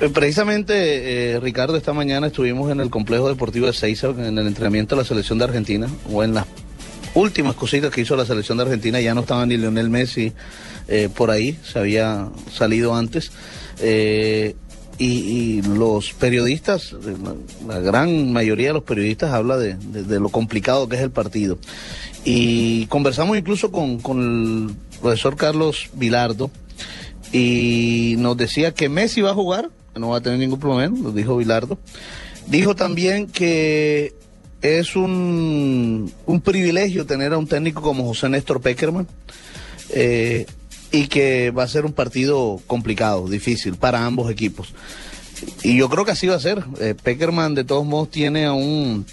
Eh, Precisamente, eh, Ricardo, esta mañana estuvimos en el complejo deportivo de Seiza, en el entrenamiento de la selección de Argentina, o en las últimas cositas que hizo la selección de Argentina, ya no estaba ni Lionel Messi eh, por ahí, se había salido antes. Eh, y, y los periodistas, la, gran mayoría de los periodistas habla de, lo complicado que es el partido. Y conversamos incluso con, con el profesor Carlos Vilardo, y nos decía que Messi va a jugar, no va a tener ningún problema, lo dijo Vilardo. Dijo también que es un, un privilegio tener a un técnico como José Néstor Peckerman eh, y que va a ser un partido complicado, difícil para ambos equipos. Y yo creo que así va a ser. Eh, Peckerman de todos modos tiene a un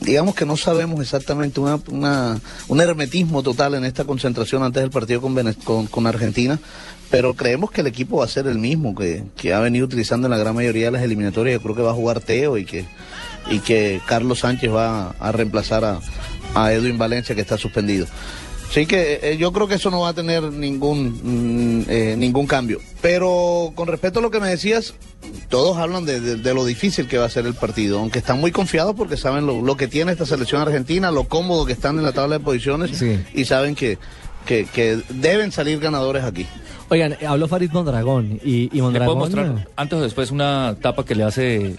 digamos que no sabemos exactamente una, una- un hermetismo total en esta concentración antes del partido con, con Argentina, pero creemos que el equipo va a ser el mismo que, que ha venido utilizando en la gran mayoría de las eliminatorias. Yo creo que va a jugar Teo y que, y que Carlos Sánchez va a reemplazar a, a Edwin Valencia que está suspendido. Así que eh, yo creo que eso no va a tener ningún, mm, eh, ningún cambio. Pero con respecto a lo que me decías, todos hablan de, de- de lo difícil que va a ser el partido, aunque están muy confiados porque saben lo, lo que tiene esta selección argentina, lo cómodo que están en la tabla de posiciones Sí. y saben que, que, que deben salir ganadores aquí. Oigan, eh, habló Farid Mondragón y, y ¿Le puedo Mondragón... mostrar antes o después una tapa que le hace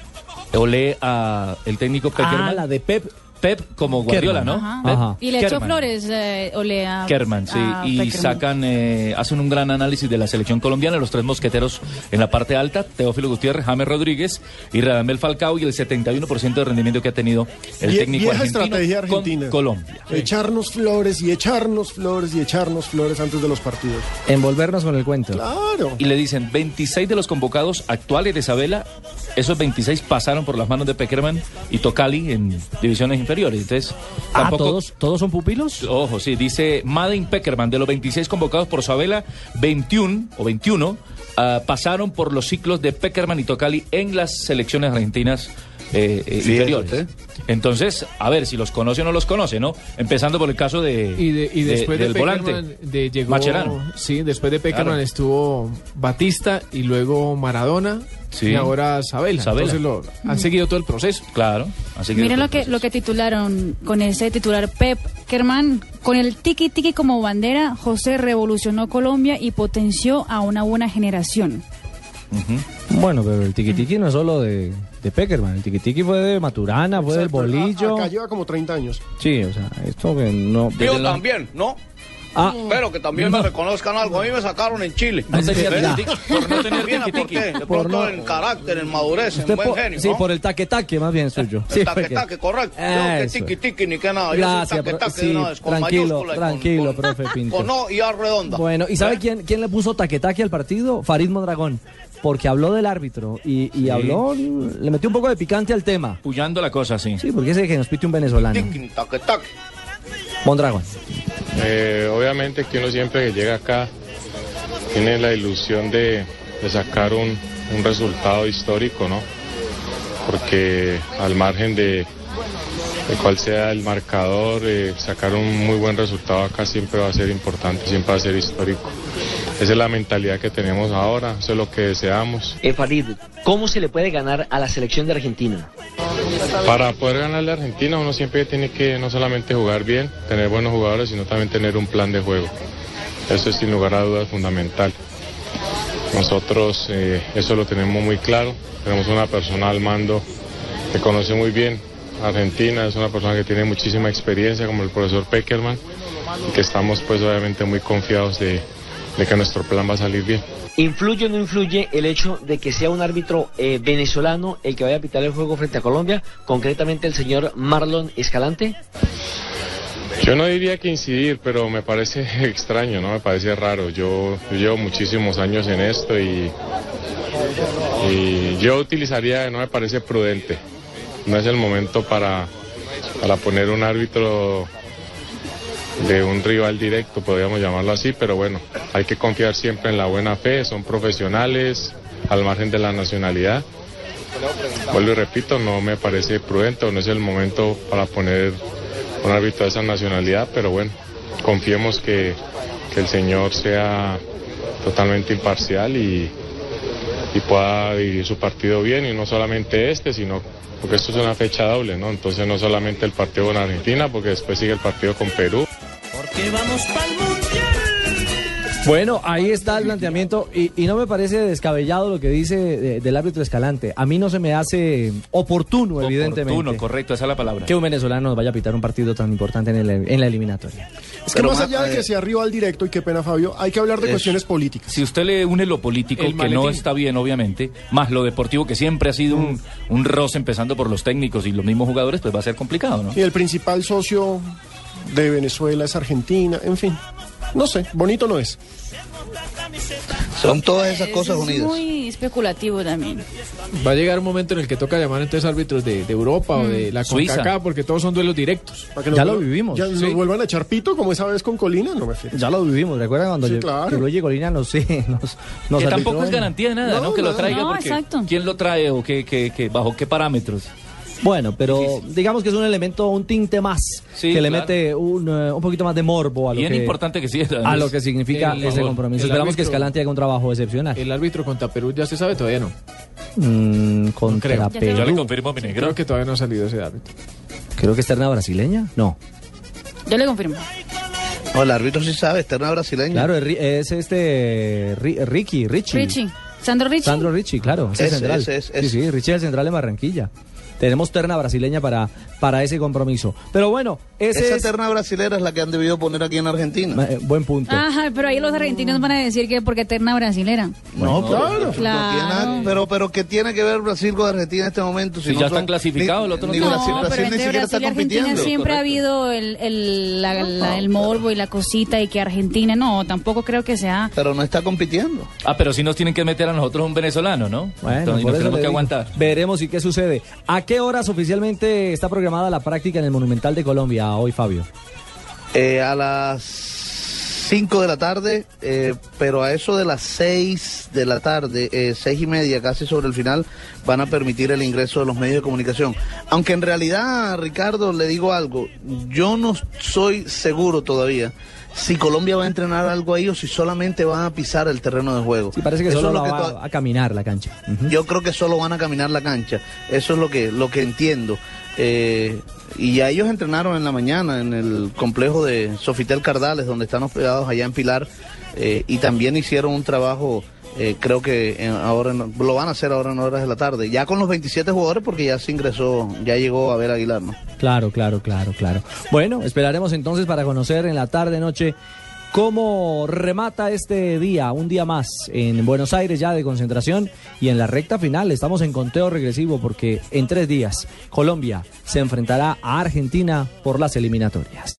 Olé a el técnico Peckerman? Ah, la de Pep. Pep como Guardiola, Kerman. ¿no? Ajá. Ajá. Y le echó flores, eh, ole a. Kerman, sí, a y Peckerman. sacan, eh, hacen un gran análisis de la selección colombiana, los tres mosqueteros en la parte alta, Teófilo Gutiérrez, James Rodríguez y Radamel Falcao y el 71% de rendimiento que ha tenido el Vie- técnico vieja argentino estrategia con argentina. Colombia. Echarnos flores y echarnos flores y echarnos flores antes de los partidos. Envolvernos con el cuento. Claro. Y le dicen, 26 de los convocados actuales de Isabela, esos 26 pasaron por las manos de Peckerman y Tocali en divisiones inferiores. Entonces, Ah, tampoco... ¿todos, ¿todos son pupilos? Ojo, sí, dice Madden Peckerman, de los 26 convocados por Sabela, 21 o 21 ah, pasaron por los ciclos de Peckerman y Tocali en las selecciones argentinas eh, eh, Fíjate inferiores. Entonces, a ver si los conoce o no los conoce, ¿no? Empezando por el caso de, Y, de- y de- después de, del Peckerman, volante. de- llegó, Mascherano. sí, después de Peckerman Claro. estuvo Batista y luego Maradona Sí. y ahora Sabela. Sabela. Entonces lo, han seguido todo el proceso. Claro, Miren lo que, lo que titularon con ese titular Pep Kerman. Con el tiki tiki como bandera, José revolucionó Colombia y potenció a una buena generación. Bueno, pero el tiquitiqui no es solo de, de Peckerman. El tiquitiqui fue de Maturana, fue del Exacto. Bolillo. Acá lleva como 30 años. Sí, o sea, esto que no... Yo la- también, ¿no? Ah, Pero que también me reconozcan algo. A mí me sacaron en Chile. No tenía tiki-tiki, por no tener Bien tiki-tiki. aporté, de Por pronto no- en carácter, en madurez, en buen genio, sí, ¿no? por el taque-taque más bien suyo. Sí, El taque, porque- taque, correcto. Yo que Eso. tiki tiki ni que nada. Yo Gracias, sí, de una vez, con tranquilo, y con- tranquilo, con, profe Pinto. Con O y A redonda. Bueno, ¿y sabe ¿Eh? quién, quién le puso taquetaque al partido? Farid Mondragón. Porque habló del árbitro y, y habló, le metió un poco de picante al tema. Puyando la cosa, sí. Sí, porque ese que nos pite un venezolano. Mondragón. Eh, obviamente que uno siempre que llega acá tiene la ilusión de, de sacar un, un resultado histórico, ¿no? Porque al margen de, de cuál sea el marcador, eh, sacar un muy buen resultado acá siempre va a ser importante, siempre va a ser histórico. Esa es la mentalidad que tenemos ahora, eso es lo que deseamos. Eh, Farid, ¿cómo se le puede ganar a la selección de Argentina? Para poder ganarle a Argentina uno siempre tiene que no solamente jugar bien, tener buenos jugadores, sino también tener un plan de juego. Eso es sin lugar a dudas fundamental. Nosotros eh, eso lo tenemos muy claro, tenemos una persona al mando que conoce muy bien Argentina, es una persona que tiene muchísima experiencia como el profesor Peckerman y que estamos pues obviamente muy confiados de, de que nuestro plan va a salir bien. ¿Influye o no influye el hecho de que sea un árbitro eh, venezolano el que vaya a pitar el juego frente a Colombia, concretamente el señor Marlon Escalante? Yo no diría que incidir, pero me parece extraño, ¿no? Me parece raro. Yo, yo llevo muchísimos años en esto y, y yo utilizaría, no me parece prudente. No es el momento para, para poner un árbitro de un rival directo, podríamos llamarlo así, pero bueno, hay que confiar siempre en la buena fe, son profesionales al margen de la nacionalidad. Vuelvo y repito, no me parece prudente o no es el momento para poner un árbitro de esa nacionalidad, pero bueno, confiemos que, que el señor sea totalmente imparcial y, y pueda dividir su partido bien y no solamente este, sino porque esto es una fecha doble, ¿no? Entonces no solamente el partido con Argentina, porque después sigue el partido con Perú. Bueno, ahí está el planteamiento y, y no me parece descabellado lo que dice de- del árbitro Escalante. A mí no se me hace oportuno, evidentemente, Oportuno, correcto, esa es la palabra. que un venezolano nos vaya a pitar un partido tan importante en, el- en la eliminatoria. Es que Pero más allá de eh, que sea rival directo, y qué pena Fabio, hay que hablar de Es- cuestiones políticas. Si usted le une lo político, El que no está bien, obviamente, más lo deportivo, que siempre ha sido un, un roce empezando por los técnicos y los mismos jugadores, pues va a ser complicado, ¿no? Y el principal socio de Venezuela es Argentina, en fin. No sé, bonito no es. Son todas esas cosas es unidas. muy especulativo también. Va a llegar un momento en el que toca llamar entonces árbitros de, de Europa o de la Suiza. CONCACAF porque todos son duelos directos. Para que Ya lo vivimos, Ya sí. nos vuelvan a echar pito como esa vez con Colina, no me fío. Ya lo vivimos, ¿recuerdan cuando Sí, claro. que Luigi Colina nos, nos que tampoco es garantía de nada, ¿no? No, Que lo traiga No, porque exacto. ¿quién lo trae o qué, qué, qué- bajo qué parámetros? Bueno, pero digamos que es un elemento, un tinte más, Sí, que le claro. mete un, eh, un poquito más de morbo a lo, Bien que, importante que sí. a lo que significa El- ese compromiso. Esperamos que Escalante haga un trabajo excepcional. El árbitro contra Perú ya se sabe, todavía no. Mm, contra creo. Ya Perú. Yo le confirmo a mi negro. Creo que todavía no ha salido ese árbitro. Creo que es terna brasileña. No. Yo le confirmo. No, el árbitro sí sabe, externa brasileña. Claro, es, Ri- es este Ri- Ricky, Richie. Richie. Sandro Richie. Sandro Richie, claro, es central. Sí, sí, Richie es el central de Barranquilla. Tenemos terna brasileña para, para ese compromiso. Pero bueno, ese Esa es terna brasilera es la que han debido poner aquí en Argentina. eh, buen punto. Ajá, pero ahí los argentinos van a decir que porque eterna brasilera. No, claro. no tiene nada- pero, pero ¿qué tiene que ver Brasil con Argentina en este momento? Si ya están clasificados, el otro no ni Brasil, No, Brasil pero ni entre siquiera está Brasil y Argentina compitiendo. siempre ha habido el, el, la- la- el morbo y la cosita y que Argentina, no, tampoco creo que sea. Pero no está compitiendo. Ah, pero si nos tienen que meter a nosotros un venezolano, ¿no? Bueno, Entonces por nos eso tenemos que aguantar. Veremos y qué sucede. ¿A qué horas oficialmente está programada la práctica en el Monumental de Colombia hoy, Fabio? Eh, a las 5 de la tarde, eh, pero a eso de las 6 de la tarde, eh, seis y media, casi sobre el final, van a permitir el ingreso de los medios de comunicación. Aunque en realidad, Ricardo, le digo algo, yo no soy seguro todavía si Colombia va a entrenar algo ahí o si solamente van a pisar el terreno de juego. Sí, parece que Eso solo es lo la que va to- a caminar la cancha. Yo creo que solo van a caminar la cancha. Eso es lo que, lo que entiendo. Eh, y ya ellos entrenaron en la mañana en el complejo de Sofitel Cardales, donde están hospedados allá en Pilar, eh, y también hicieron un trabajo, eh, creo que ahora en- lo van a hacer ahora en horas de la tarde, ya con los 27 jugadores porque ya se ingresó, ya llegó a ver Aguilar, ¿no? Claro, claro, claro, claro. Bueno, esperaremos entonces para conocer en la tarde noche cómo remata este día, un día más en Buenos Aires ya de concentración y en la recta final estamos en conteo regresivo porque en tres días Colombia se enfrentará a Argentina por las eliminatorias.